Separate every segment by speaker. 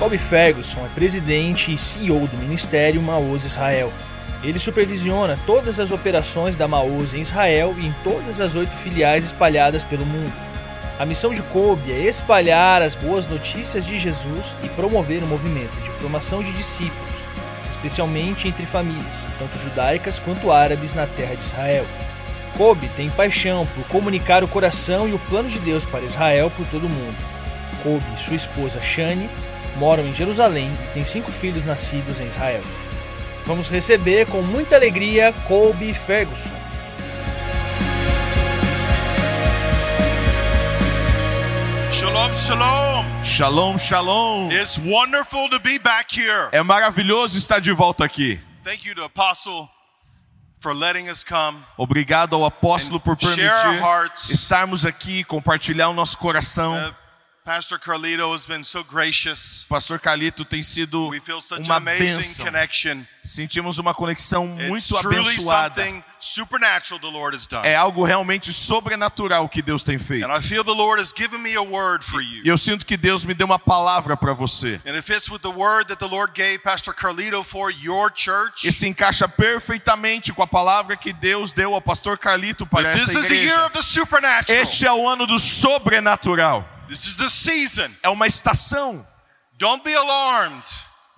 Speaker 1: Kobe Ferguson é presidente e CEO do Ministério Maoz Israel. Ele supervisiona todas as operações da Maoz em Israel e em todas as oito filiais espalhadas pelo mundo. A missão de Kobe é espalhar as boas notícias de Jesus e promover o um movimento de formação de discípulos, especialmente entre famílias, tanto judaicas quanto árabes na terra de Israel. Kobe tem paixão por comunicar o coração e o plano de Deus para Israel por todo o mundo. Kobe e sua esposa Shani moram em Jerusalém e têm cinco filhos nascidos em Israel. Vamos receber com muita alegria Kobe Ferguson.
Speaker 2: Shalom, shalom.
Speaker 3: Shalom, shalom.
Speaker 2: It's wonderful to be back here.
Speaker 3: É maravilhoso estar de volta aqui.
Speaker 2: Thank you to Apostle for letting us come.
Speaker 3: Obrigado ao apóstolo por permitir estarmos aqui, compartilhar o nosso coração.
Speaker 2: Uh, Pastor Carlito has been so gracious.
Speaker 3: Pastor Calito tem sido
Speaker 2: We feel such
Speaker 3: uma bênção.
Speaker 2: connection.
Speaker 3: Sentimos uma conexão
Speaker 2: It's
Speaker 3: muito
Speaker 2: truly
Speaker 3: abençoada.
Speaker 2: supernatural the Lord has done.
Speaker 3: É algo realmente sobrenatural que Deus tem feito.
Speaker 2: And I feel the Lord has given me a word for you.
Speaker 3: E eu sinto que Deus me deu uma palavra para você.
Speaker 2: And it fits with the word that the Lord gave Pastor Carlito for your church.
Speaker 3: E se encaixa perfeitamente com a palavra que Deus deu ao pastor Carlito para
Speaker 2: But this
Speaker 3: essa
Speaker 2: is the year
Speaker 3: igreja.
Speaker 2: of the supernatural.
Speaker 3: Este é o ano do sobrenatural.
Speaker 2: This is the season.
Speaker 3: É uma estação.
Speaker 2: Don't be alarmed.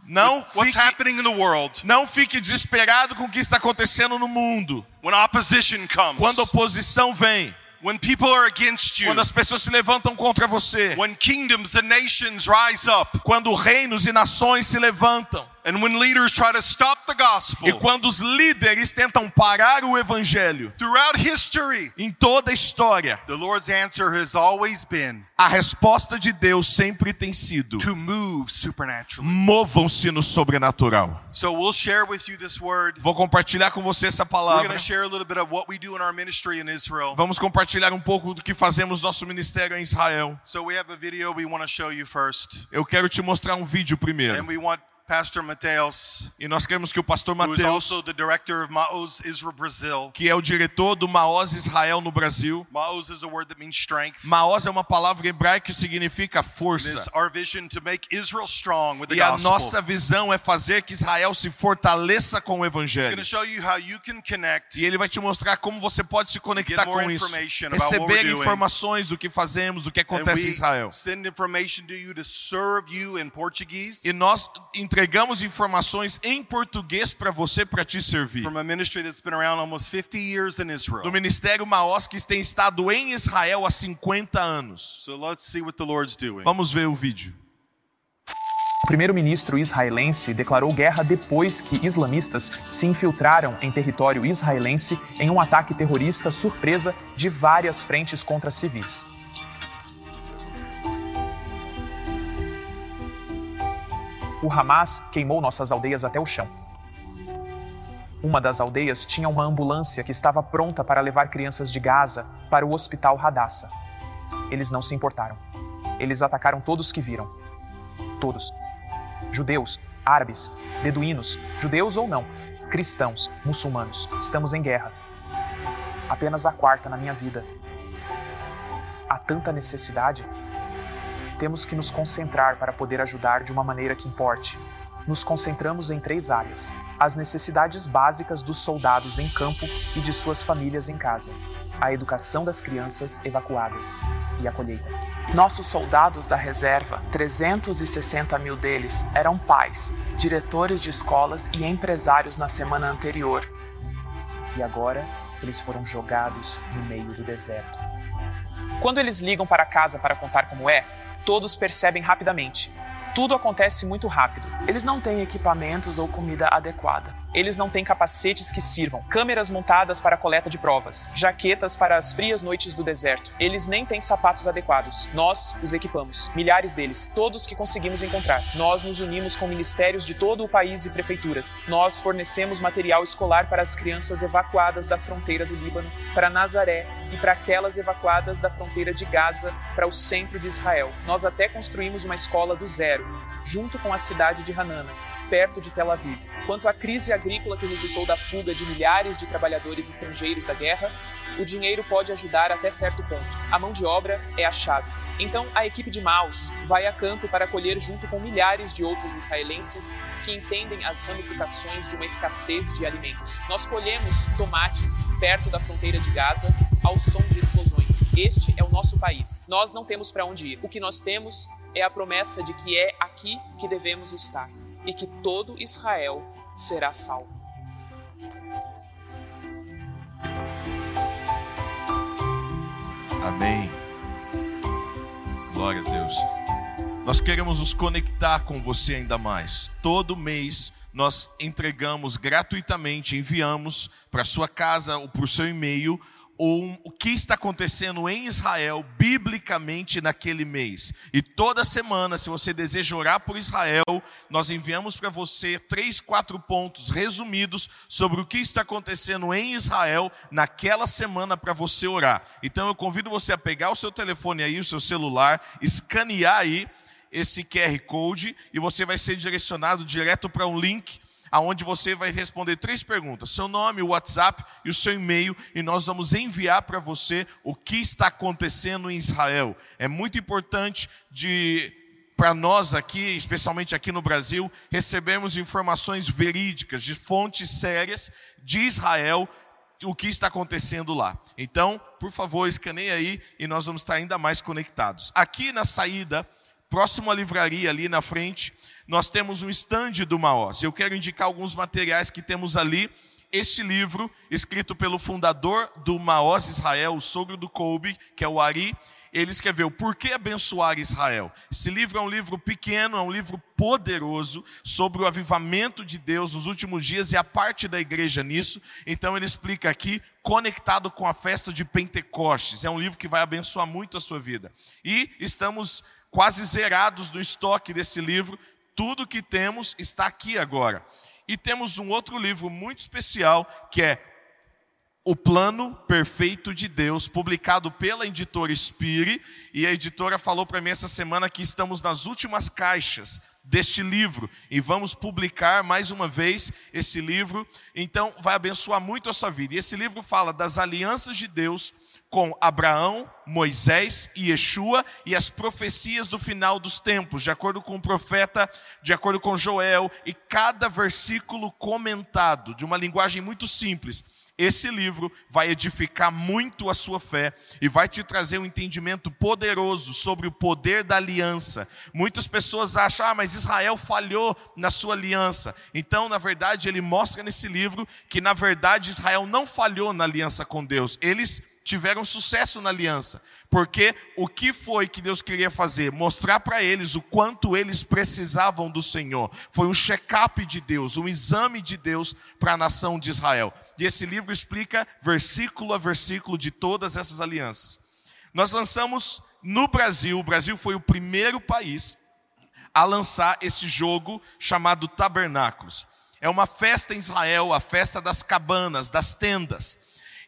Speaker 3: Não
Speaker 2: what's
Speaker 3: fique,
Speaker 2: happening in the world.
Speaker 3: não fique desesperado com o que está acontecendo no mundo.
Speaker 2: When opposition comes.
Speaker 3: Quando a oposição vem,
Speaker 2: when people are against you.
Speaker 3: quando as pessoas se levantam contra você,
Speaker 2: When kingdoms and nations rise up.
Speaker 3: quando reinos e nações se levantam,
Speaker 2: And when leaders try to stop the gospel.
Speaker 3: e quando os líderes tentam parar o evangelho,
Speaker 2: Throughout history,
Speaker 3: em toda a história,
Speaker 2: the Lord's answer has always been
Speaker 3: a resposta de Deus sempre tem sido:
Speaker 2: to move supernaturally.
Speaker 3: movam-se no sobrenatural.
Speaker 2: So we'll share with you this word.
Speaker 3: Vou compartilhar com você essa palavra. Vamos compartilhar um pouco do que fazemos no nosso ministério em Israel.
Speaker 2: So we have a video we want to show you first.
Speaker 3: Eu quero te mostrar um vídeo primeiro.
Speaker 2: And we want Pastor Mateus,
Speaker 3: E nós queremos que o pastor
Speaker 2: who is
Speaker 3: Mateus,
Speaker 2: also the director of Maoz Israel Brazil.
Speaker 3: que é o diretor do Maoz Israel no Brasil.
Speaker 2: Maoz is a word that means strength.
Speaker 3: Maoz é uma palavra hebraica que significa força. E a nossa visão é fazer que Israel se fortaleça com o evangelho. E ele vai te mostrar como você pode se conectar com isso. Receber informações do que fazemos, do que acontece em Israel. E nós entregamos informações em português para você, para te servir.
Speaker 2: from a ministry that's been around almost 50 years in Israel.
Speaker 3: Do Ministério Maós que tem estado em Israel há 50 anos.
Speaker 2: So let's see what the Lord's doing.
Speaker 3: Vamos ver o vídeo.
Speaker 4: O primeiro-ministro israelense declarou guerra depois que islamistas se infiltraram em território israelense em um ataque terrorista surpresa de várias frentes contra civis. O Hamas queimou nossas aldeias até o chão. Uma das aldeias tinha uma ambulância que estava pronta para levar crianças de Gaza para o hospital Hadassah. Eles não se importaram. Eles atacaram todos que viram. Todos judeus, árabes, beduínos, judeus ou não, cristãos, muçulmanos, estamos em guerra. Apenas a quarta na minha vida. Há tanta necessidade. Temos que nos concentrar para poder ajudar de uma maneira que importe. Nos concentramos em três áreas: as necessidades básicas dos soldados em campo e de suas famílias em casa, a educação das crianças evacuadas e a colheita. Nossos soldados da reserva, 360 mil deles, eram pais, diretores de escolas e empresários na semana anterior. E agora eles foram jogados no meio do deserto. Quando eles ligam para casa para contar como é, todos percebem rapidamente. Tudo acontece muito rápido. Eles não têm equipamentos ou comida adequada. Eles não têm capacetes que sirvam, câmeras montadas para coleta de provas, jaquetas para as frias noites do deserto. Eles nem têm sapatos adequados. Nós os equipamos. Milhares deles, todos que conseguimos encontrar. Nós nos unimos com ministérios de todo o país e prefeituras. Nós fornecemos material escolar para as crianças evacuadas da fronteira do Líbano, para Nazaré e para aquelas evacuadas da fronteira de Gaza para o centro de Israel. Nós até construímos uma escola do zero, junto com a cidade de Hanana, perto de Tel Aviv. Quanto à crise agrícola que resultou da fuga de milhares de trabalhadores estrangeiros da guerra, o dinheiro pode ajudar até certo ponto. A mão de obra é a chave. Então a equipe de Maus vai a campo para colher junto com milhares de outros israelenses que entendem as ramificações de uma escassez de alimentos. Nós colhemos tomates perto da fronteira de Gaza ao som de explosões. Este é o nosso país. Nós não temos para onde ir. O que nós temos é a promessa de que é aqui que devemos estar e que todo Israel será salvo.
Speaker 3: Amém. Glória a Deus. Nós queremos nos conectar com você ainda mais. Todo mês nós entregamos gratuitamente, enviamos para sua casa ou para o seu e-mail o, o que está acontecendo em Israel biblicamente naquele mês. E toda semana, se você deseja orar por Israel, nós enviamos para você três, quatro pontos resumidos sobre o que está acontecendo em Israel naquela semana para você orar. Então eu convido você a pegar o seu telefone aí, o seu celular, escanear aí esse QR Code e você vai ser direcionado direto para um link aonde você vai responder três perguntas: seu nome, o WhatsApp e o seu e-mail, e nós vamos enviar para você o que está acontecendo em Israel. É muito importante de para nós aqui, especialmente aqui no Brasil, recebermos informações verídicas de fontes sérias de Israel o que está acontecendo lá. Então, por favor, escaneie aí e nós vamos estar ainda mais conectados. Aqui na saída, próximo à livraria ali na frente, nós temos um estande do Maós. Eu quero indicar alguns materiais que temos ali. Este livro, escrito pelo fundador do Maós Israel, o sogro do Kobe, que é o Ari, ele escreveu Por que abençoar Israel? Esse livro é um livro pequeno, é um livro poderoso sobre o avivamento de Deus nos últimos dias e a parte da igreja nisso. Então ele explica aqui, conectado com a festa de Pentecostes. É um livro que vai abençoar muito a sua vida. E estamos quase zerados do estoque desse livro, tudo que temos está aqui agora. E temos um outro livro muito especial que é O Plano Perfeito de Deus, publicado pela editora Spire, e a editora falou para mim essa semana que estamos nas últimas caixas deste livro e vamos publicar mais uma vez esse livro, então vai abençoar muito a sua vida. E esse livro fala das alianças de Deus com Abraão, Moisés e Yeshua e as profecias do final dos tempos, de acordo com o profeta, de acordo com Joel, e cada versículo comentado, de uma linguagem muito simples. Esse livro vai edificar muito a sua fé e vai te trazer um entendimento poderoso sobre o poder da aliança. Muitas pessoas acham, ah, mas Israel falhou na sua aliança. Então, na verdade, ele mostra nesse livro que, na verdade, Israel não falhou na aliança com Deus. Eles tiveram sucesso na aliança, porque o que foi que Deus queria fazer? Mostrar para eles o quanto eles precisavam do Senhor. Foi um check-up de Deus, um exame de Deus para a nação de Israel. E esse livro explica versículo a versículo de todas essas alianças. Nós lançamos no Brasil, o Brasil foi o primeiro país a lançar esse jogo chamado Tabernáculos. É uma festa em Israel, a festa das cabanas, das tendas.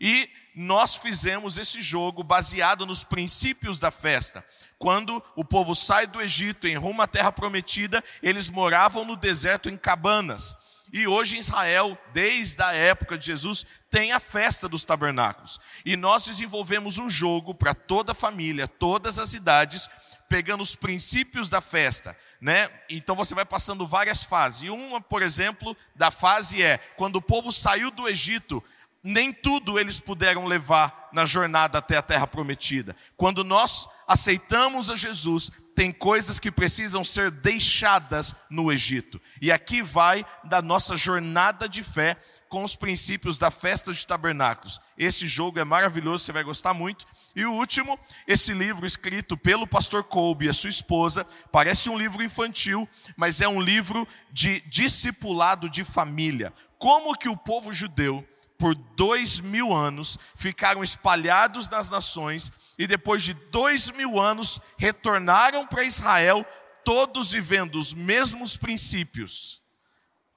Speaker 3: E nós fizemos esse jogo baseado nos princípios da festa. Quando o povo sai do Egito em rumo à terra prometida, eles moravam no deserto em cabanas. E hoje em Israel, desde a época de Jesus, tem a festa dos tabernáculos. E nós desenvolvemos um jogo para toda a família, todas as idades, pegando os princípios da festa, né? Então você vai passando várias fases. E uma, por exemplo, da fase é quando o povo saiu do Egito, nem tudo eles puderam levar na jornada até a terra prometida. Quando nós aceitamos a Jesus, tem coisas que precisam ser deixadas no Egito. E aqui vai da nossa jornada de fé com os princípios da festa de tabernáculos. Esse jogo é maravilhoso, você vai gostar muito. E o último, esse livro escrito pelo pastor Colby e a sua esposa, parece um livro infantil, mas é um livro de discipulado de família. Como que o povo judeu por dois mil anos, ficaram espalhados nas nações, e depois de dois mil anos retornaram para Israel, todos vivendo os mesmos princípios,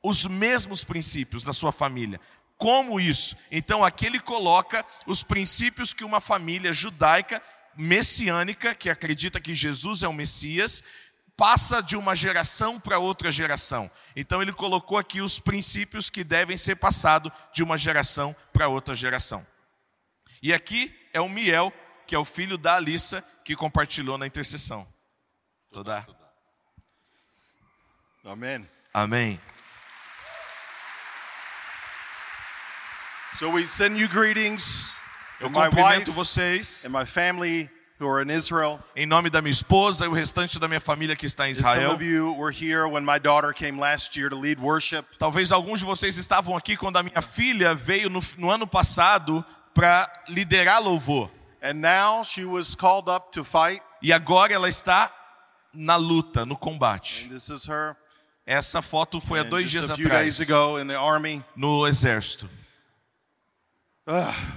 Speaker 3: os mesmos princípios da sua família. Como isso? Então aqui ele coloca os princípios que uma família judaica messiânica, que acredita que Jesus é o Messias, passa de uma geração para outra geração. Então ele colocou aqui os princípios que devem ser passados de uma geração para outra geração. E aqui é o miel que é o filho da Alissa, que compartilhou na intercessão. Toda.
Speaker 2: Amen.
Speaker 3: Amém.
Speaker 2: So we send you greetings.
Speaker 3: Eu cumprimento vocês
Speaker 2: and my family who are in Israel.
Speaker 3: em nome da minha esposa e o restante da minha família que está em
Speaker 2: Some
Speaker 3: Israel.
Speaker 2: of you were here when my daughter came last year to lead worship.
Speaker 3: Talvez alguns de vocês estavam aqui quando a minha filha veio no, no ano passado para liderar louvor.
Speaker 2: And now she was called up to fight.
Speaker 3: E agora ela está na luta, no combate.
Speaker 2: And this is her.
Speaker 3: Essa foto foi há dois dias atrás,
Speaker 2: ago in the army.
Speaker 3: no exército.
Speaker 2: How many of you have children?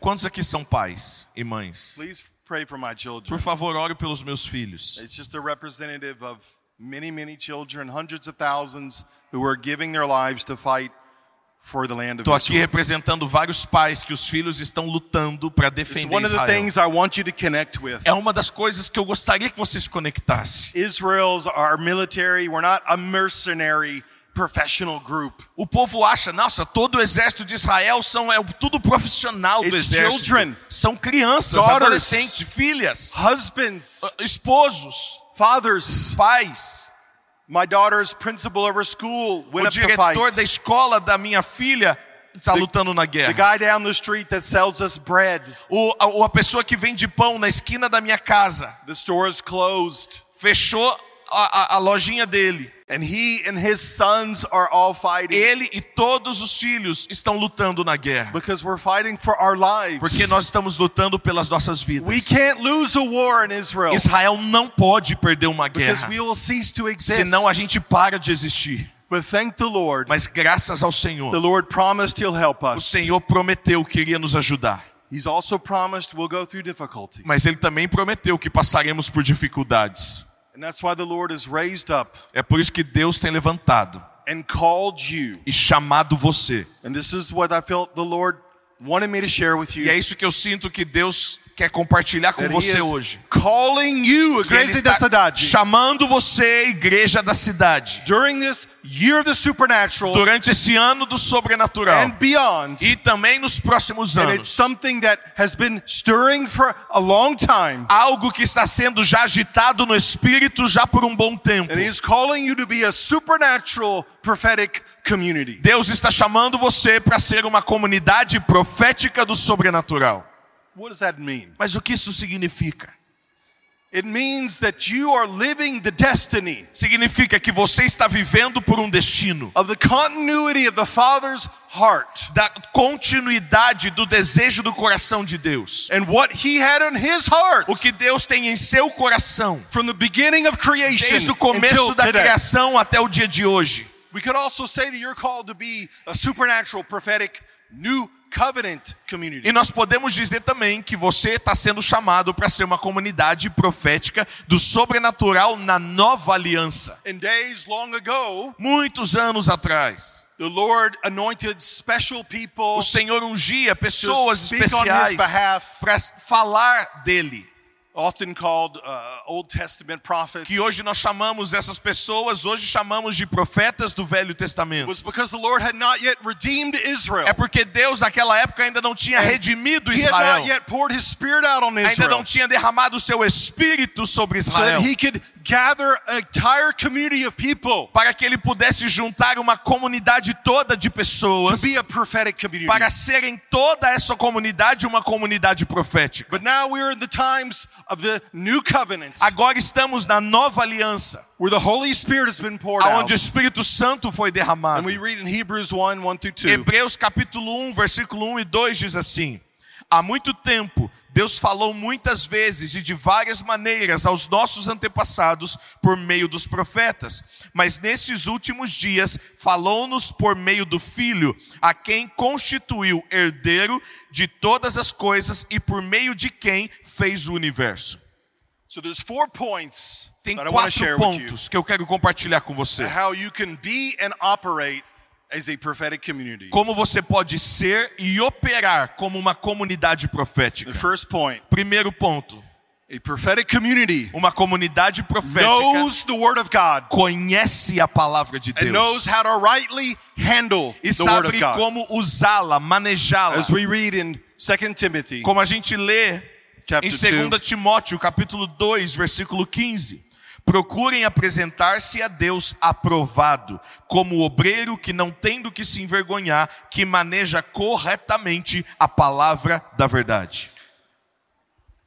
Speaker 3: Quantos aqui são pais e mães?
Speaker 2: Please pray for my
Speaker 3: Por
Speaker 2: children.
Speaker 3: favor, ore pelos meus filhos.
Speaker 2: It's just a representative of many, many children, hundreds of thousands who are giving their lives to fight for the land of
Speaker 3: Estou aqui representando vários pais que os filhos estão lutando para
Speaker 2: It's
Speaker 3: defender
Speaker 2: one of the
Speaker 3: Israel.
Speaker 2: things I want you to connect with.
Speaker 3: É uma das coisas que eu gostaria que você se conectasse.
Speaker 2: Israel's our military. We're not a mercenary professional group.
Speaker 3: O povo acha, nossa, todo o exército de Israel são é tudo profissional do
Speaker 2: It's
Speaker 3: exército.
Speaker 2: children,
Speaker 3: são crianças,
Speaker 2: daughters,
Speaker 3: adolescentes, filhas,
Speaker 2: Husbands,
Speaker 3: esposos,
Speaker 2: fathers.
Speaker 3: pais.
Speaker 2: My daughter's principal of her school went
Speaker 3: O diretor da escola da minha filha está
Speaker 2: The-
Speaker 3: lutando na
Speaker 2: The
Speaker 3: guerra.
Speaker 2: guy down the street that sells us bread.
Speaker 3: O, a, a pessoa que vende pão na esquina da minha casa
Speaker 2: The store is closed.
Speaker 3: fechou a, a- a lojinha dele.
Speaker 2: And he and his sons are all fighting
Speaker 3: Ele e todos os filhos estão lutando na guerra.
Speaker 2: because we're fighting for our lives.
Speaker 3: Porque nós estamos lutando pelas nossas vidas.
Speaker 2: We can't lose a war in Israel
Speaker 3: Israel não pode perder uma
Speaker 2: because
Speaker 3: guerra.
Speaker 2: we will cease to exist.
Speaker 3: Senão a gente para de existir.
Speaker 2: But thank the Lord.
Speaker 3: Mas graças ao
Speaker 2: The
Speaker 3: Senhor,
Speaker 2: Lord promised he'll help
Speaker 3: o
Speaker 2: us.
Speaker 3: Senhor prometeu que iria nos ajudar.
Speaker 2: He's also promised we'll go through difficulty.
Speaker 3: Mas Ele também prometeu que passaremos por dificuldades.
Speaker 2: And that's why the Lord has raised up
Speaker 3: É por isso que Deus tem levantado
Speaker 2: and called you.
Speaker 3: e chamado você.
Speaker 2: And this is what I felt the Lord wanted me to share with you.
Speaker 3: E é isso que eu sinto que Deus quer compartilhar com você hoje.
Speaker 2: calling you, igreja da cidade.
Speaker 3: chamando você, igreja da cidade,
Speaker 2: During this year of the supernatural
Speaker 3: durante esse ano do sobrenatural
Speaker 2: and beyond.
Speaker 3: e também nos próximos
Speaker 2: And it's
Speaker 3: anos.
Speaker 2: something that has been stirring for a long time.
Speaker 3: Algo que está sendo já agitado no espírito já por um bom tempo.
Speaker 2: And he's calling you to be a supernatural prophetic community.
Speaker 3: Deus está chamando você para ser uma comunidade profética do sobrenatural.
Speaker 2: What does that mean?
Speaker 3: Mas o que isso significa?
Speaker 2: It means that you are living the destiny
Speaker 3: Significa que você está vivendo por um destino
Speaker 2: of the continuity of the Father's heart
Speaker 3: da continuidade do desejo do coração de Deus.
Speaker 2: and what he had in his heart
Speaker 3: O que Deus tem em seu coração
Speaker 2: from the beginning of creation
Speaker 3: desde o começo
Speaker 2: until
Speaker 3: da
Speaker 2: today.
Speaker 3: criação até o dia de hoje.
Speaker 2: We could also say that you're called to be a supernatural prophetic.
Speaker 3: E nós podemos dizer também que você está sendo chamado para ser uma comunidade profética do sobrenatural na nova aliança.
Speaker 2: Ago,
Speaker 3: Muitos anos atrás,
Speaker 2: the Lord anointed special people
Speaker 3: o Senhor ungia pessoas especiais para falar dele.
Speaker 2: Often called uh, Old Testament prophets.
Speaker 3: Que hoje nós chamamos essas pessoas, hoje chamamos de profetas do Velho Testamento.
Speaker 2: was because the Lord had not yet redeemed Israel.
Speaker 3: É porque Deus naquela época ainda não tinha redimido
Speaker 2: He had
Speaker 3: Israel.
Speaker 2: not yet poured his spirit out on
Speaker 3: Ainda
Speaker 2: Israel.
Speaker 3: não tinha derramado o seu espírito sobre
Speaker 2: So
Speaker 3: Israel.
Speaker 2: that he could gather an entire community of people
Speaker 3: Para que ele pudesse juntar uma comunidade toda de
Speaker 2: to
Speaker 3: pessoas.
Speaker 2: be a prophetic community.
Speaker 3: Para serem toda essa comunidade uma comunidade profética.
Speaker 2: But now we're in the times of the new covenant
Speaker 3: Agora estamos na nova aliança,
Speaker 2: where the Holy Spirit has been poured out.
Speaker 3: onde o Espírito Santo foi derramado.
Speaker 2: And we read in Hebrews 1 1 through 2.
Speaker 3: Hebreus capítulo 1, versículo 1 e 2 diz assim: Há muito tempo Deus falou muitas vezes e de várias maneiras aos nossos antepassados por meio dos profetas, mas nesses últimos dias falou-nos por meio do Filho, a quem constituiu herdeiro de todas as coisas e por meio de quem fez o universo.
Speaker 2: So there's four points
Speaker 3: Tem quatro pontos que eu quero compartilhar com você. Como você pode ser e operar como uma comunidade profética.
Speaker 2: The first point
Speaker 3: Primeiro ponto.
Speaker 2: A prophetic community
Speaker 3: Uma comunidade profética
Speaker 2: knows the Word of God
Speaker 3: conhece a palavra de
Speaker 2: and knows
Speaker 3: Deus
Speaker 2: how to rightly handle
Speaker 3: e
Speaker 2: the Word of
Speaker 3: sabe como usá-la, manejá-la.
Speaker 2: As we read in 2 Timothy
Speaker 3: Como a gente lê em
Speaker 2: 2,
Speaker 3: 2 Timóteo, capítulo 2, versículo 15. Procurem apresentar-se a Deus aprovado, como obreiro que não tem do que se envergonhar, que maneja corretamente a palavra da verdade.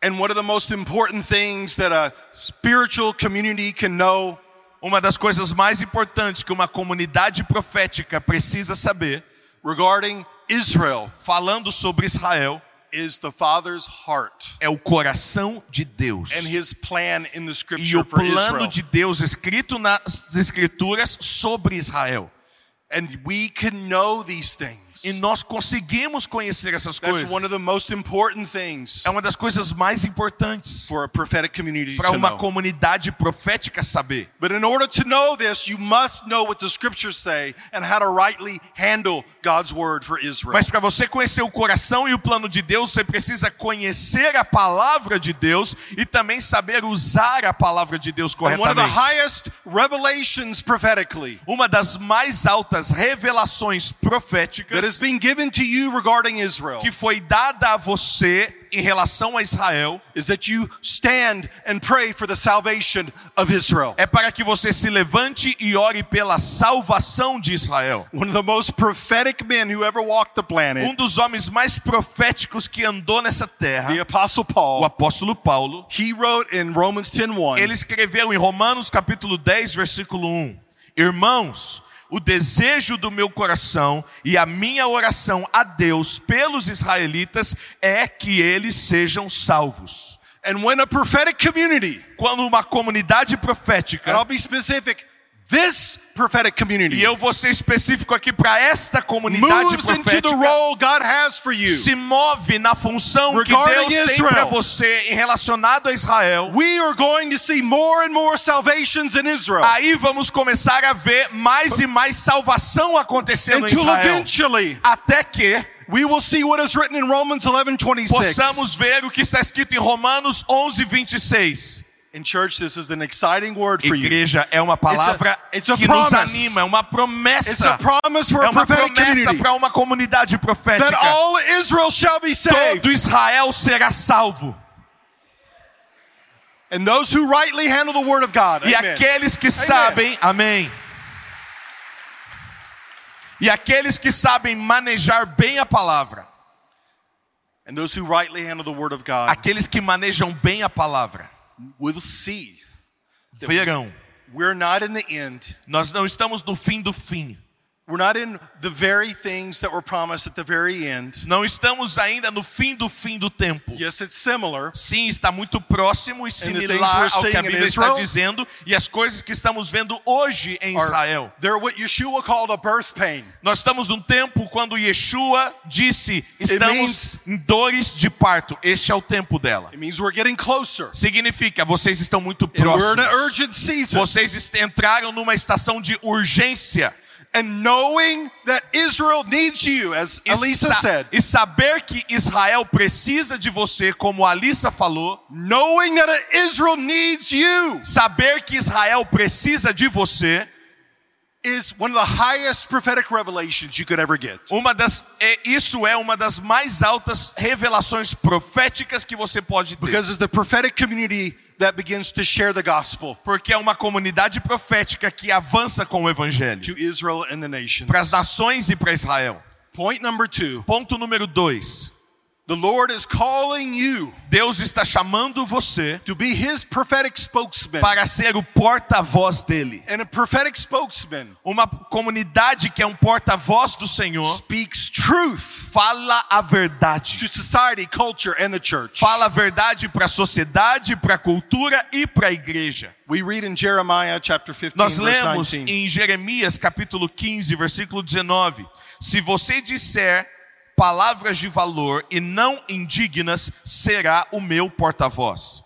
Speaker 2: and one of the most important things that a spiritual community can know
Speaker 3: Uma das coisas mais importantes que uma comunidade profética precisa saber,
Speaker 2: regarding Israel
Speaker 3: falando sobre Israel,
Speaker 2: is the Father's heart
Speaker 3: é o coração de Deus.
Speaker 2: and His plan in the
Speaker 3: E o plano de Deus escrito nas Escrituras sobre Israel.
Speaker 2: And we can know these things.
Speaker 3: E nós conseguimos conhecer essas coisas.
Speaker 2: one of the most important things
Speaker 3: É uma das coisas mais importantes
Speaker 2: for a prophetic community
Speaker 3: para uma comunidade profética saber.
Speaker 2: But in order to know this, you must know what the scriptures say and how to rightly handle God's word for Israel.
Speaker 3: Mas para você conhecer o coração e o plano de Deus, você precisa conhecer a palavra de Deus e também saber usar a palavra de Deus
Speaker 2: And one of the
Speaker 3: corretamente.
Speaker 2: highest revelations prophetically
Speaker 3: Uma das mais altas revelações proféticas
Speaker 2: has been given to you regarding Israel.
Speaker 3: que foi dada a você em relação a Israel
Speaker 2: is that you stand and pray for the salvation of Israel.
Speaker 3: é para que você se levante e ore pela salvação de Israel.
Speaker 2: One of the most prophetic men who ever walked the
Speaker 3: Um dos homens mais proféticos que andou nessa terra,
Speaker 2: the Apostle
Speaker 3: o
Speaker 2: Paul,
Speaker 3: apóstolo Paulo,
Speaker 2: he wrote in Romans 10:1,
Speaker 3: ele escreveu em Romanos capítulo 10, versículo 1: Irmãos, o desejo do meu coração e a minha oração a Deus pelos israelitas é que eles sejam salvos.
Speaker 2: and when a prophetic community,
Speaker 3: Quando uma comunidade
Speaker 2: and
Speaker 3: profética,
Speaker 2: I'll be specific, this prophetic community
Speaker 3: e eu vou ser específico aqui para esta comunidade
Speaker 2: moves into the
Speaker 3: profética,
Speaker 2: role God has for you.
Speaker 3: se move na função que Deus tem
Speaker 2: Israel.
Speaker 3: para você em relacionado a Israel.
Speaker 2: We are going to see more and more salvations in Israel
Speaker 3: Aí vamos começar a ver mais e mais salvação acontecendo em
Speaker 2: until
Speaker 3: Israel.
Speaker 2: eventually
Speaker 3: Até que
Speaker 2: we will see what is written in Romans 11:26.
Speaker 3: possamos ver o que está escrito em Romanos 11, 26.
Speaker 2: In church, this is an exciting word for you.
Speaker 3: Igreja é uma palavra
Speaker 2: it's a
Speaker 3: que nos
Speaker 2: promise.
Speaker 3: anima, é uma
Speaker 2: It's a
Speaker 3: promessa.
Speaker 2: promise for
Speaker 3: É
Speaker 2: a
Speaker 3: uma
Speaker 2: prophetic
Speaker 3: promessa para uma comunidade
Speaker 2: that
Speaker 3: profética.
Speaker 2: all Israel shall be saved,
Speaker 3: Todo Israel será salvo.
Speaker 2: and those who rightly handle the word of God.
Speaker 3: E
Speaker 2: Amen.
Speaker 3: aqueles que sabem, amém. E aqueles que sabem manejar bem a palavra,
Speaker 2: And those who rightly handle the word of God
Speaker 3: aqueles que manejam bem a palavra,
Speaker 2: will see
Speaker 3: verão.
Speaker 2: we're not in the end.
Speaker 3: Nós não estamos no fim do fim.
Speaker 2: We're not in the very things that were promised at the very end.
Speaker 3: Não estamos ainda no fim do fim do tempo.
Speaker 2: Yes, it's similar.
Speaker 3: Sim, está muito próximo e similar ao que a Bíblia está dizendo e as coisas que estamos vendo hoje em Israel.
Speaker 2: They're what Yeshua called a birth pain.
Speaker 3: Nós estamos num tempo quando Yeshua disse: estamos em dores de parto. Este é o tempo dela.
Speaker 2: It means we're getting closer.
Speaker 3: Significa, vocês estão muito
Speaker 2: And we're in an
Speaker 3: próximos.
Speaker 2: urgent season.
Speaker 3: Vocês entraram numa estação de urgência.
Speaker 2: And knowing that Israel needs you, as
Speaker 3: E,
Speaker 2: Elisa
Speaker 3: sa-
Speaker 2: said,
Speaker 3: e saber que Israel precisa de você, como a Alissa falou.
Speaker 2: knowing that Israel needs you
Speaker 3: Saber que Israel precisa de você.
Speaker 2: is one of the highest prophetic revelations you could ever get.
Speaker 3: Uma das, é, isso é uma das mais altas revelações proféticas que você pode ter.
Speaker 2: Because it's the prophetic community that begins to share the gospel
Speaker 3: Porque é uma comunidade profética que avança com o evangelho
Speaker 2: to Israel and the nations.
Speaker 3: para as nações e para Israel.
Speaker 2: Point number two
Speaker 3: Ponto número dois.
Speaker 2: The Lord is calling you
Speaker 3: Deus está chamando você
Speaker 2: to be his prophetic spokesman.
Speaker 3: para ser o porta-voz dele.
Speaker 2: And a prophetic spokesman
Speaker 3: Uma comunidade que é um porta-voz do Senhor
Speaker 2: speaks truth
Speaker 3: fala a verdade.
Speaker 2: to society, culture, and the church.
Speaker 3: Fala a verdade para a sociedade, para a cultura e para a igreja.
Speaker 2: We read in Jeremiah chapter 15,
Speaker 3: Nós
Speaker 2: verse
Speaker 3: lemos
Speaker 2: 19.
Speaker 3: em Jeremias capítulo 15, versículo 19: Se você disser palavras de valor e não indignas, será o meu porta-voz.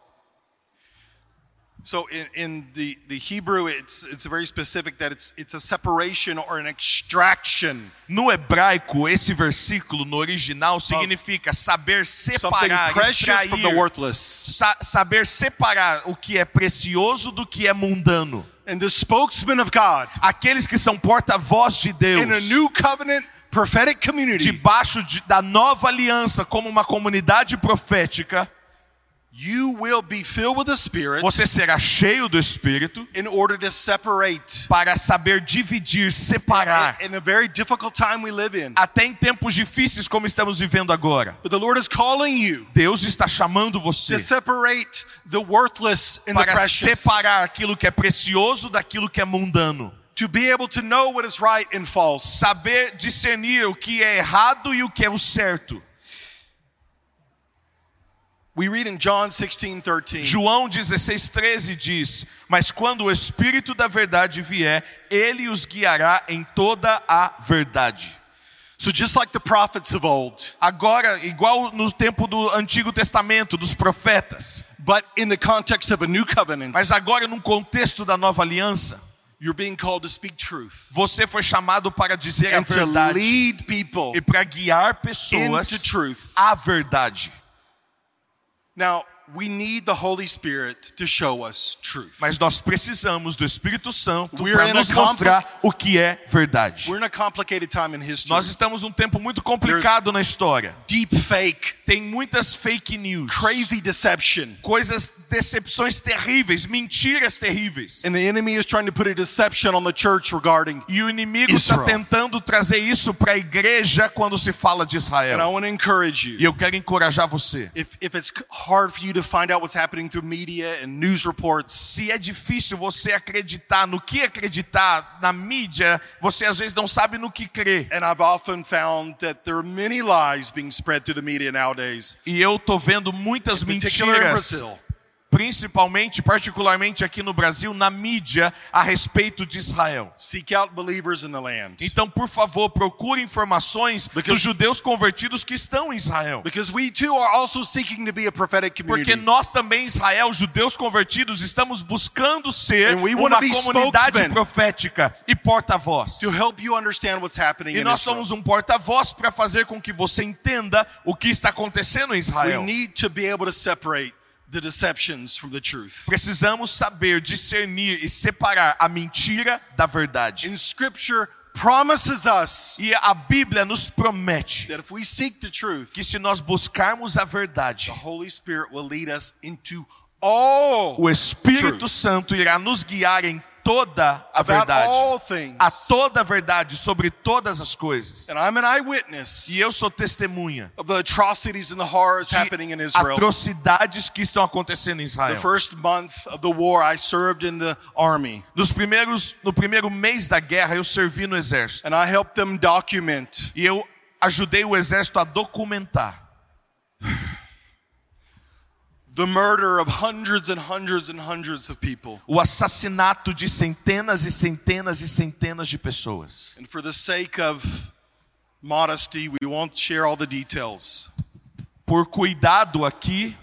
Speaker 2: So in, in the, the Hebrew, it's, it's very specific that it's, it's a separation or an extraction.
Speaker 3: No hebraico, esse versículo no original significa saber separar,
Speaker 2: precious from the
Speaker 3: extrair,
Speaker 2: worthless.
Speaker 3: sa- saber separar o que é precioso do que é mundano.
Speaker 2: And the spokesman of God
Speaker 3: Aqueles que são porta-voz de Deus,
Speaker 2: in a new covenant prophetic community,
Speaker 3: debaixo de- da nova aliança, como uma comunidade profética,
Speaker 2: you will be filled with the Spirit
Speaker 3: você será cheio do Espírito
Speaker 2: in order to separate.
Speaker 3: para saber dividir, separar.
Speaker 2: In a very difficult time we live in.
Speaker 3: Até em tempos difíceis como estamos vivendo agora.
Speaker 2: But the Lord is calling you
Speaker 3: Deus está chamando você
Speaker 2: to separate the worthless and the
Speaker 3: para
Speaker 2: precious.
Speaker 3: separar aquilo que é precioso daquilo que é mundano.
Speaker 2: To be able to know what is right and false.
Speaker 3: Saber discernir o que é errado e o que é o certo.
Speaker 2: We read in John 16, 13.
Speaker 3: João 16,13 diz: Mas quando o Espírito da verdade vier, ele os guiará em toda a verdade.
Speaker 2: So just like the prophets of old,
Speaker 3: Agora, igual no tempo do Antigo Testamento, dos profetas,
Speaker 2: but in the context of a new covenant,
Speaker 3: mas agora num contexto da nova aliança,
Speaker 2: you're being called to speak truth.
Speaker 3: Você foi chamado para dizer a verdade. e para guiar pessoas à verdade.
Speaker 2: Now, we need the Holy Spirit to show us truth.
Speaker 3: Mas nós precisamos do Espírito Santo
Speaker 2: We're
Speaker 3: para
Speaker 2: in a
Speaker 3: nos mostrar o que é verdade.
Speaker 2: We're in a complicated time in history.
Speaker 3: Nós estamos num tempo muito complicado na história.
Speaker 2: Deep fake,
Speaker 3: Tem muitas fake news,
Speaker 2: crazy deception.
Speaker 3: coisas, decepções terríveis, mentiras terríveis.
Speaker 2: And the enemy is trying to put a deception on the church regarding.
Speaker 3: E o inimigo está
Speaker 2: Israel.
Speaker 3: tentando trazer isso para a igreja quando se fala de
Speaker 2: And I
Speaker 3: Israel.
Speaker 2: want to encourage
Speaker 3: E
Speaker 2: you.
Speaker 3: eu quero encorajar você.
Speaker 2: If, if it's hard for you to find out what's happening through media and news reports,
Speaker 3: Se é difícil você acreditar no que acreditar na mídia, você às vezes não sabe no que crer.
Speaker 2: and I've often found that there are many lies being spread through the media nowadays,
Speaker 3: E eu tô vendo muitas
Speaker 2: in
Speaker 3: mentiras. Principalmente, particularmente aqui no Brasil, na mídia a respeito de Israel.
Speaker 2: Seek out believers in the land.
Speaker 3: Então, por favor, procure informações
Speaker 2: Because-
Speaker 3: dos judeus convertidos que estão em Israel.
Speaker 2: Because we too are also seeking to be a prophetic
Speaker 3: Porque nós também, Israel, judeus convertidos, estamos buscando ser
Speaker 2: we
Speaker 3: uma comunidade profética e porta-voz.
Speaker 2: To help you understand what's happening
Speaker 3: E nós somos um porta-voz para fazer com que você entenda o que está acontecendo em
Speaker 2: We
Speaker 3: Israel.
Speaker 2: need to be able to separate the deceptions from the truth.
Speaker 3: Precisamos saber discernir e separar a mentira da verdade.
Speaker 2: In scripture promises us
Speaker 3: E a Bíblia nos promete
Speaker 2: that if we seek the truth,
Speaker 3: que se nós buscarmos a verdade,
Speaker 2: the Holy Spirit will lead us into all
Speaker 3: o Espírito
Speaker 2: truth
Speaker 3: Santo irá nos guiar em toda a verdade,
Speaker 2: all things.
Speaker 3: a toda a verdade sobre todas as coisas.
Speaker 2: And I'm an eyewitness
Speaker 3: E eu sou testemunha
Speaker 2: of the atrocities and the horrors
Speaker 3: de
Speaker 2: happening in Israel.
Speaker 3: atrocidades que estão acontecendo em
Speaker 2: The
Speaker 3: Israel.
Speaker 2: first month of the war, I served in the army,
Speaker 3: Nos primeiros, no primeiro mês da guerra, eu servi no exército.
Speaker 2: and I helped them document
Speaker 3: E eu ajudei o exército a documentar
Speaker 2: the murder of hundreds and hundreds and hundreds of people.
Speaker 3: O assassinato de centenas e centenas e centenas de pessoas.
Speaker 2: And for the sake of modesty, we won't share all the details.
Speaker 3: Por cuidado aqui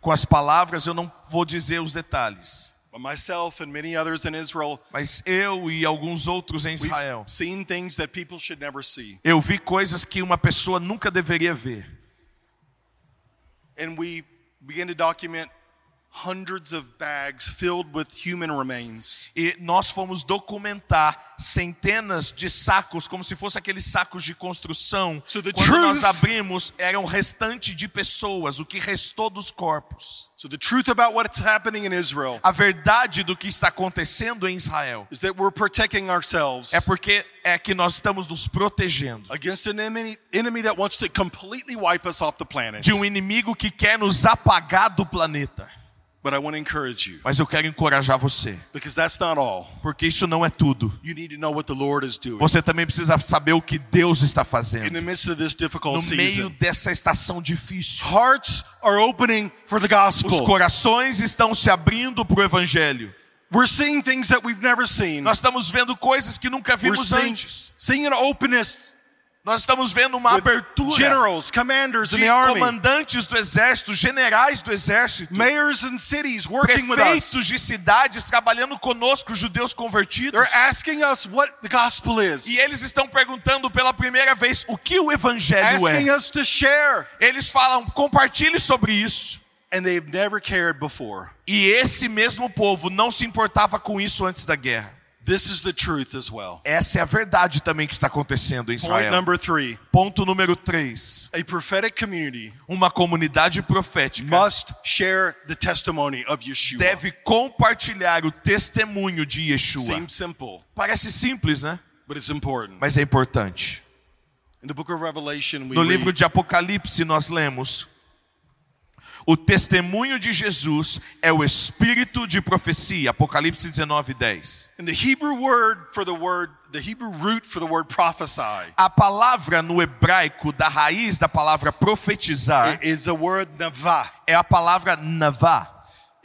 Speaker 3: com as palavras, eu não vou dizer os detalhes.
Speaker 2: But myself and many others in Israel,
Speaker 3: Mas eu e alguns outros em Israel,
Speaker 2: seen things that people should never see.
Speaker 3: eu vi coisas que uma pessoa nunca deveria ver.
Speaker 2: And we began to document hundreds of bags filled with human remains.
Speaker 3: E nós fomos documentar centenas de sacos, como se fossem aqueles sacos de construção.
Speaker 2: So
Speaker 3: Quando nós abrimos, era um restante de pessoas, o que restou dos corpos.
Speaker 2: So the truth about what's happening in Israel
Speaker 3: A verdade do que está acontecendo em Israel
Speaker 2: is that we're protecting ourselves
Speaker 3: é porque é que nós estamos nos protegendo
Speaker 2: against an enemy, enemy that wants to completely wipe us off the planet.
Speaker 3: de um inimigo que quer nos apagar do planeta.
Speaker 2: But I want to encourage you
Speaker 3: Mas eu quero encorajar você,
Speaker 2: because that's not all.
Speaker 3: porque isso não é tudo.
Speaker 2: You need to know what the Lord is doing
Speaker 3: Você também precisa saber o que Deus está
Speaker 2: in
Speaker 3: fazendo
Speaker 2: the midst of this difficult
Speaker 3: no meio
Speaker 2: season.
Speaker 3: dessa estação difícil.
Speaker 2: Hearts are opening for the
Speaker 3: Os
Speaker 2: gospel.
Speaker 3: corações estão se abrindo para o evangelho.
Speaker 2: We're seeing things that we've never seen.
Speaker 3: Nós estamos vendo coisas que nunca
Speaker 2: We're
Speaker 3: vimos
Speaker 2: seeing,
Speaker 3: antes.
Speaker 2: seeing an openness
Speaker 3: Nós estamos vendo uma abertura
Speaker 2: generals, commanders in
Speaker 3: de
Speaker 2: the army,
Speaker 3: comandantes do exército, generais do exército,
Speaker 2: mayors in cities working with us.
Speaker 3: prefeitos de cidades trabalhando conosco, judeus convertidos.
Speaker 2: They're asking us what the gospel is,
Speaker 3: E eles estão perguntando pela primeira vez o que o evangelho
Speaker 2: asking
Speaker 3: é.
Speaker 2: us to share,
Speaker 3: Eles falam, compartilhe sobre isso.
Speaker 2: and they've never cared before.
Speaker 3: E esse mesmo povo não se importava com isso antes da guerra.
Speaker 2: This is the truth as well.
Speaker 3: Essa é a verdade também que está acontecendo em
Speaker 2: Point
Speaker 3: Israel.
Speaker 2: number three
Speaker 3: Ponto número 3.
Speaker 2: a prophetic community
Speaker 3: Uma comunidade profética
Speaker 2: must share the testimony of Yeshua.
Speaker 3: deve compartilhar o testemunho de Yeshua.
Speaker 2: Seems simple,
Speaker 3: Parece simples, né?
Speaker 2: but it's important.
Speaker 3: Mas é importante.
Speaker 2: In the book of Revelation, we
Speaker 3: No livro de Apocalipse nós lemos o testemunho de Jesus é o espírito de profecia. Apocalipse 19, 10.
Speaker 2: and the Hebrew word for the word, the Hebrew root for the word prophesy
Speaker 3: A palavra no hebraico da raiz da palavra profetizar
Speaker 2: is the word navah,
Speaker 3: é a palavra navá.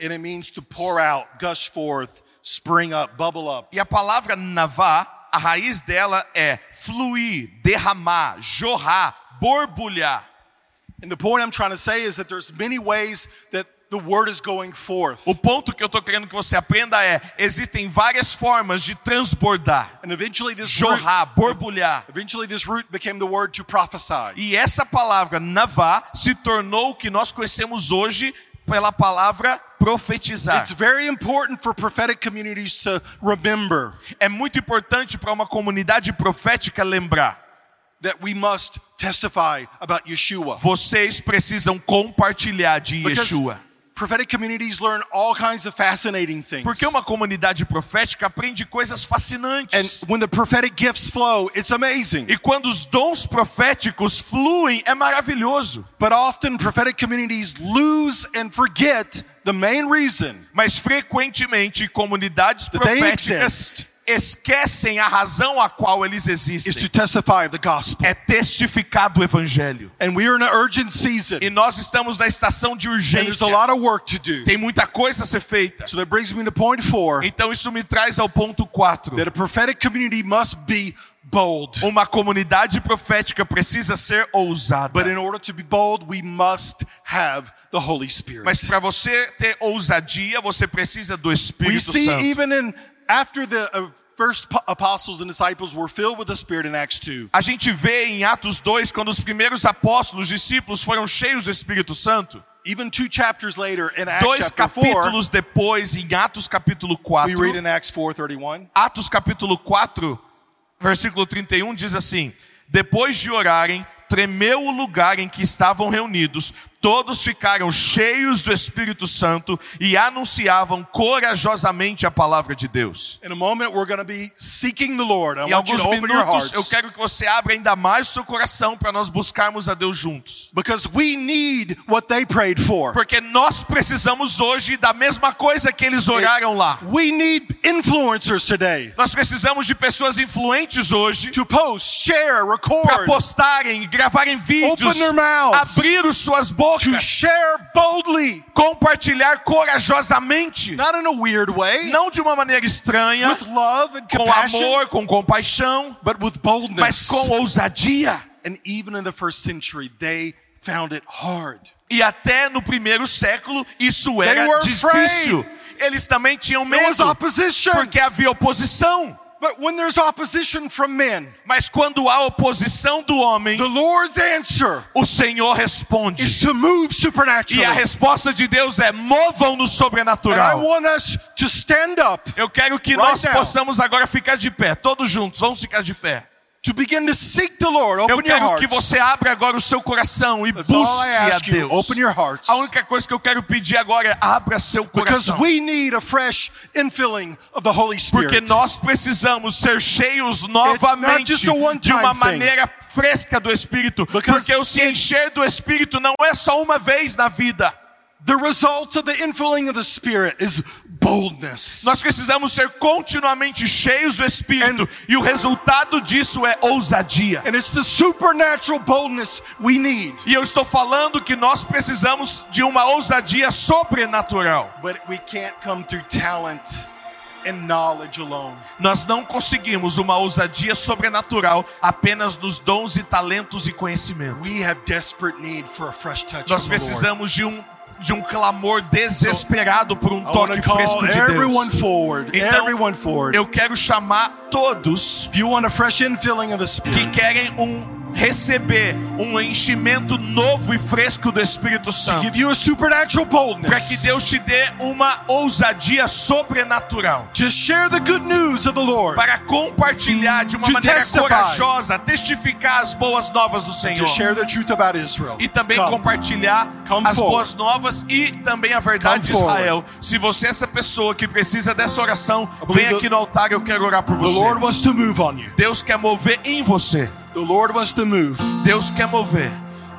Speaker 2: and it means to pour out, gush forth, spring up, bubble up.
Speaker 3: E a palavra navá, a raiz dela é fluir, derramar, jorrar, borbulhar.
Speaker 2: And the point I'm trying to say is that there's many ways that the word is going forth.
Speaker 3: O ponto que eu estou querendo que você aprenda é: existem várias formas de transbordar,
Speaker 2: And eventually this root,
Speaker 3: jorrar, borbulhar.
Speaker 2: eventually this root became the word to prophesy.
Speaker 3: E essa palavra navá se tornou o que nós conhecemos hoje pela palavra profetizar.
Speaker 2: It's very important for prophetic communities to remember
Speaker 3: É muito importante para uma comunidade profética lembrar:
Speaker 2: that we must testify about Yeshua.
Speaker 3: vocês precisam compartilhar de
Speaker 2: Because
Speaker 3: Yeshua.
Speaker 2: prophetic communities learn all kinds of fascinating things.
Speaker 3: Porque uma comunidade profética aprende coisas
Speaker 2: And
Speaker 3: fascinantes.
Speaker 2: when the prophetic gifts flow, it's amazing.
Speaker 3: E quando os dons proféticos fluem, é maravilhoso.
Speaker 2: But often prophetic communities lose and forget the main reason
Speaker 3: Mas frequentemente comunidades proféticas
Speaker 2: exist.
Speaker 3: Esquecem a razão a qual eles
Speaker 2: is to
Speaker 3: existem.
Speaker 2: testify of the gospel.
Speaker 3: É testificar do evangelho.
Speaker 2: And we are in an urgent season.
Speaker 3: E nós estamos na estação de urgência.
Speaker 2: a lot of work to do.
Speaker 3: Tem muita coisa a ser feita.
Speaker 2: So that brings me to point four
Speaker 3: Então isso me traz ao ponto 4.
Speaker 2: that a prophetic community must be bold.
Speaker 3: Uma comunidade profética precisa ser ousada.
Speaker 2: But in order to be bold, we must have the Holy Spirit.
Speaker 3: Mas para você ter ousadia, você precisa do
Speaker 2: We
Speaker 3: Espírito
Speaker 2: see
Speaker 3: Santo.
Speaker 2: even in after the uh, first po- apostles and disciples were filled with the Spirit in Acts 2.
Speaker 3: A gente vê em Atos 2, quando os primeiros apóstolos, discípulos foram cheios do Espírito Santo.
Speaker 2: Even two chapters later in Acts
Speaker 3: Dois
Speaker 2: chapter 4,
Speaker 3: capítulos depois, em Atos capítulo
Speaker 2: we
Speaker 3: 4,
Speaker 2: read in Acts 4:31.
Speaker 3: Atos capítulo 4, versículo 31 diz assim: Depois de orarem, tremeu o lugar em que estavam reunidos, todos ficaram cheios do Espírito Santo e anunciavam corajosamente a palavra de Deus.
Speaker 2: In a moment, we're going to be seeking the Lord. I
Speaker 3: Em alguns minutos, eu quero que você abra ainda mais o seu coração para nós buscarmos a Deus juntos.
Speaker 2: because we need what they prayed for.
Speaker 3: Porque nós precisamos hoje da mesma coisa que eles oraram lá.
Speaker 2: We need influencers today
Speaker 3: Nós precisamos de pessoas influentes hoje
Speaker 2: to post, share,
Speaker 3: para
Speaker 2: record,
Speaker 3: postarem, gravarem vídeos,
Speaker 2: Open their mouths.
Speaker 3: abrir as suas
Speaker 2: to share boldly,
Speaker 3: compartilhar corajosamente,
Speaker 2: not in a weird way,
Speaker 3: não de uma maneira estranha,
Speaker 2: with love and
Speaker 3: com
Speaker 2: compassion,
Speaker 3: amor, com compaixão,
Speaker 2: but with
Speaker 3: mas
Speaker 2: boldness.
Speaker 3: com ousadia.
Speaker 2: And even in the first century, they found it hard.
Speaker 3: E até no primeiro século isso era difícil. Eles também tinham medo,
Speaker 2: opposition.
Speaker 3: porque havia oposição.
Speaker 2: But when there's opposition from men,
Speaker 3: Mas quando há oposição do homem,
Speaker 2: the Lord's answer
Speaker 3: o Senhor responde.
Speaker 2: is to move
Speaker 3: E
Speaker 2: supernaturally.
Speaker 3: a resposta de Deus é: movam no
Speaker 2: And I
Speaker 3: sobrenatural.
Speaker 2: want us to stand up,
Speaker 3: Eu quero que
Speaker 2: Right
Speaker 3: nós
Speaker 2: now.
Speaker 3: possamos agora ficar de pé, todos juntos, vamos ficar de pé.
Speaker 2: To begin to seek the Lord.
Speaker 3: Eu
Speaker 2: Open your
Speaker 3: quero que você abra agora o seu coração e
Speaker 2: That's
Speaker 3: busque a
Speaker 2: you.
Speaker 3: Deus.
Speaker 2: Open your hearts.
Speaker 3: A única coisa que eu quero pedir agora é abra seu
Speaker 2: Because
Speaker 3: coração.
Speaker 2: we need a fresh infilling of the Holy
Speaker 3: Porque
Speaker 2: Spirit.
Speaker 3: nós precisamos ser cheios novamente de uma
Speaker 2: thing.
Speaker 3: maneira fresca do Espírito.
Speaker 2: Because
Speaker 3: Porque o se encher do Espírito não é só uma vez na vida.
Speaker 2: The result of the infilling of the Spirit is boldness.
Speaker 3: Nós precisamos ser continuamente cheios do Espírito.
Speaker 2: And-
Speaker 3: e o resultado disso é ousadia.
Speaker 2: And it's the supernatural boldness we need.
Speaker 3: E eu estou falando que nós precisamos de uma ousadia sobrenatural.
Speaker 2: But we can't come through talent and knowledge alone.
Speaker 3: Nós não conseguimos uma ousadia sobrenatural apenas nos dons e talentos e conhecimento.
Speaker 2: We have desperate need for a fresh touch
Speaker 3: Nós precisamos de um de um clamor desesperado por um toque fresco de
Speaker 2: everyone
Speaker 3: Deus.
Speaker 2: forward.
Speaker 3: Então,
Speaker 2: everyone forward.
Speaker 3: eu quero chamar todos
Speaker 2: If you want a fresh infilling of the
Speaker 3: que querem um receber um enchimento novo e fresco do Espírito
Speaker 2: to
Speaker 3: Santo, para que Deus te dê uma ousadia sobrenatural.
Speaker 2: to share the good news of the Lord,
Speaker 3: para compartilhar de uma
Speaker 2: To
Speaker 3: maneira
Speaker 2: testify.
Speaker 3: corajosa, testificar as boas novas do Senhor.
Speaker 2: to share the truth about Israel.
Speaker 3: E também
Speaker 2: Come.
Speaker 3: compartilhar
Speaker 2: Come
Speaker 3: as
Speaker 2: forward.
Speaker 3: boas novas e também a verdade de
Speaker 2: Come forward.
Speaker 3: Israel. Se você é essa pessoa que precisa dessa oração, vem aqui no altar, eu quero orar por você.
Speaker 2: wants to move on you.
Speaker 3: Deus quer mover em você.
Speaker 2: The Lord wants to move.
Speaker 3: Deus quer mover.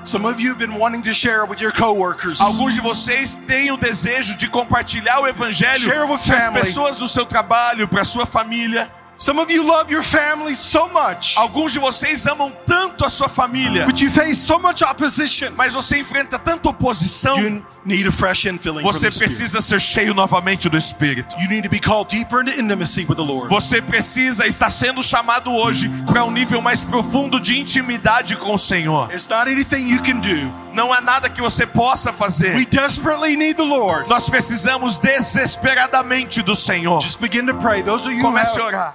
Speaker 2: Some of you have been wanting to share with your coworkers.
Speaker 3: Alguns de vocês têm o desejo de compartilhar o evangelho para as pessoas do seu trabalho, para a sua família.
Speaker 2: Some of you love your family so much,
Speaker 3: Alguns de vocês amam tanto a sua família,
Speaker 2: but you face so much opposition.
Speaker 3: mas você enfrenta tanta oposição.
Speaker 2: You need a fresh infilling from
Speaker 3: Você precisa ser cheio novamente do Espírito.
Speaker 2: You need to be called deeper into intimacy with the Lord.
Speaker 3: Você precisa estar sendo chamado hoje para um nível mais profundo de intimidade com o Senhor.
Speaker 2: It's not anything you can do.
Speaker 3: Não há nada que você possa
Speaker 2: We
Speaker 3: fazer.
Speaker 2: desperately need the Lord.
Speaker 3: Nós precisamos desesperadamente do Senhor.
Speaker 2: Just begin to pray. Those of you
Speaker 3: Comece a orar.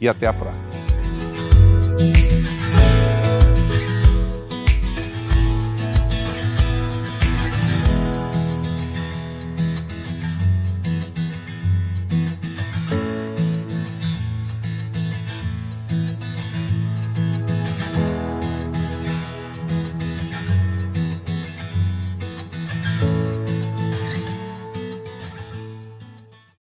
Speaker 5: e até a próxima.